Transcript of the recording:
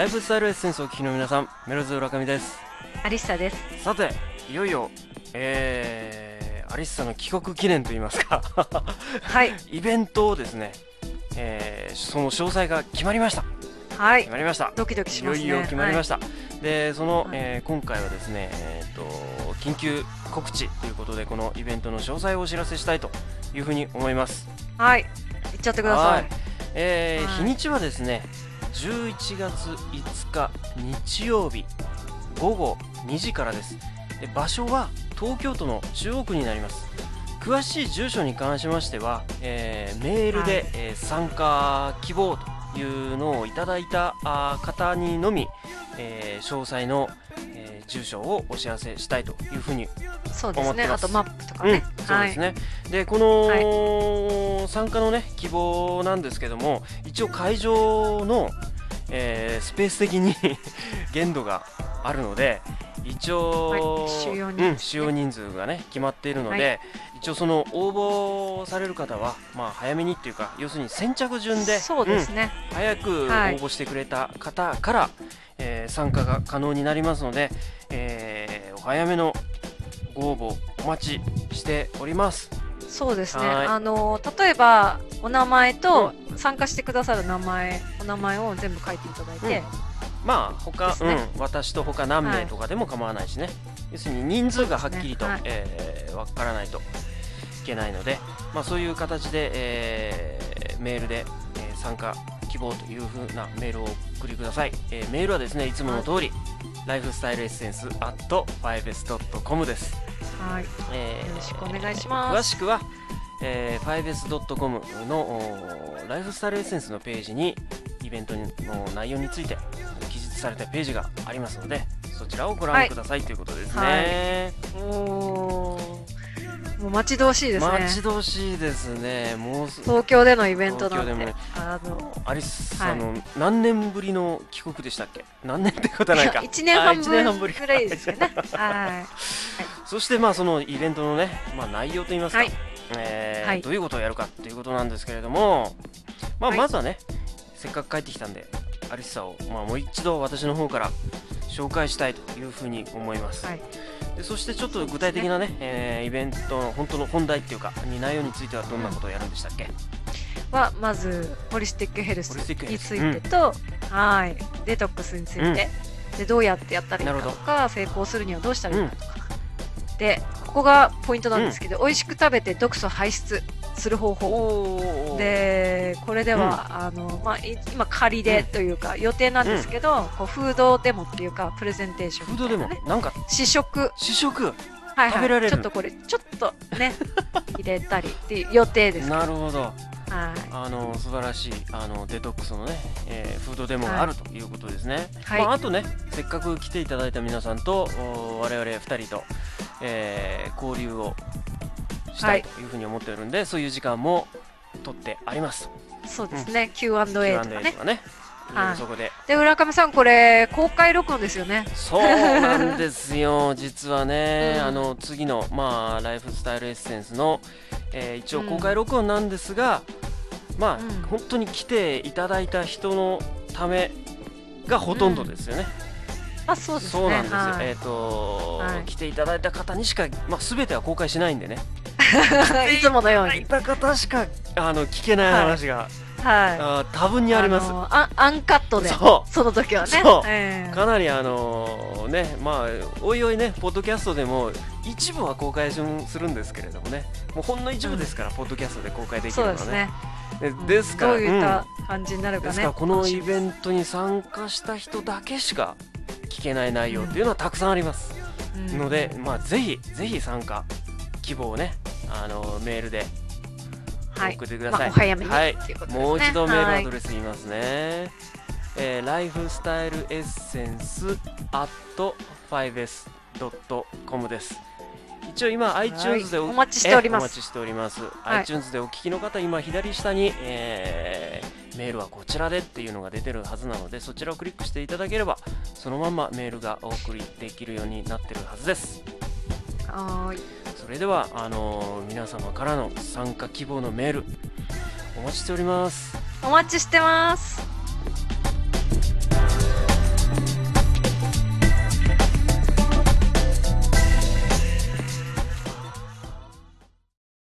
ライフスタイルエッセンスをお聞きの皆さんメロズ浦上ですアリッサです。さていよいよえー、アリッサの帰国記念といいますか はい。イベントをですね、えー、その詳細が決まりましたはい決。まりましたドキドキしますね。いよいよ決まりました、でその、はいえー今回はですね、えー、と緊急告知ということでこのイベントの詳細をお知らせしたいというふうに思いますはい。はい。行っちゃってくださはいい。えーはい日にちはですね11月5日日曜日午後2時からです。で場所は東京都の中央区になります。詳しい住所に関しましては、えーメールで、はい。えー参加希望というのをいただいた方にのみ、えー詳細の、えー住所をお知らせしたいというふうにそうですね。あとマップとかうんね。、そうですね。で、この、参加のね、希望なんですけども、一応会場の、えースペース的に 限度があるので、一応、はい収容人数うん、収容人数がね、決まっているので、一応その応募される方は、まあ早めにっていうか、要するに先着順で、そうですね。うん早く応はい募してくれた方から、えー参加が可能になりますので、えーお早めのご応募お待ちしております。そうですね。はい。あの例えばお名前と参加してくださる名前、お名前を全部書いていただいて、まあ他、ね。うん、私と他何名とかでも構わないしね、要するに人数がはっきりと、ね。えーわからないといけないので、まあ、そういう形で、えーメールで、えー参加希望というふうなメールをお送りください、えーメールはですねいつもの通り、ライフスタイルエッセンス at 5s.com です、はい。えーよろしくお願いします詳しくは、えー、5s.com のライフスタイルエッセンスのページにイベントの内容について記述されたページがありますのでそちらをご覧ください、ということですね、おーもう待ち遠しいですね。待ち遠しいですね。もうす東京でのイベントなんであのアリスさんの何年ぶりの帰国でしたっけ？何年ってことはないか。一年半ぶり。分ぐらいですよね。はそしてまあそのイベントのね、まあ、内容といいますか、はい。えーはい。どういうことをやるかということなんですけれども、まあ、はい。まずはね、せっかく帰ってきたんでアリスさを、まあ、もう一度私の方から紹介したいというふうに思います、い。はい。でそしてちょっと具体的なね、えーイベントの本当の本題っていうかに内容についてはどんなことをやるんでしたっけ、はまずホリスティックヘルスにスついてと、はい。デトックスについて、うん。でどうやってやったらいいかとか成功するにはどうしたらいいかとか、でここがポイントなんですけど、美味しく食べて毒素排出する方法。でこれでは、あのまあ、い今仮でというか、予定なんですけど、こうフードデモっていうかプレゼンテーショフードでもンみたいなんか？試食。試食？はい食べられるはいちょっとこれちょっとね 入れたりっていう予定です。なるほど。はい。あの素晴らしいあのデトックスのね、えーフードデモがあるということですね、はい。まあ、あとねせっかく来ていただいた皆さんとお我々2人と、えー交流をしたはいいというふうに思っているんで、そういう時間も取ってあります。そうですね、Q&A とかね。とかね。はい。そこで。で浦上さんこれ公開録音ですよね。そうなんですよ。実はね、うん。あの次のまあライフスタイルエッセンスの、えー一応公開録音なんですが、まあ、うん。本当に来ていただいた人のためがほとんどですよね、あそうですね。そうなんですよ、はい。えっ、と、はい。来ていただいた方にしか、まあ、全ては公開しないんでね いつものように。いた方しかあの聞けない話が、はい。あー多分にあります。のアンアンカットでそその時はね。ええ。かなりあのねまあおいおいねポッドキャストでも一部は公開するんですけれどもね。もうほんの一部ですから、ポッドキャストで公開できるのはね。ですね。でですから、どういったうん。感じになるかね、ですからこのインベントに参加した人だけしか聞けない内容っていうのはたくさんあります、トので、まあ、ぜひぜひ参加。希望をねあのメールではい。送ってください、はい。っていうことですね。もう一度メールアドはいレス言いますね。えー、ライフスタイルエッセンス at 5s.com です。一応今 iTunes でお待ちしております。えお待ちしております。はい。iTunes でお聞きの方、今左下に、えーメールはこちらでっていうのが出てるはずなので、そちらをクリックしていただければ、そのままメールがお送りできるようになってるはずです。はーいそれでは、あのー皆様からの参加希望のメール、お待ちしております。お待ちしてます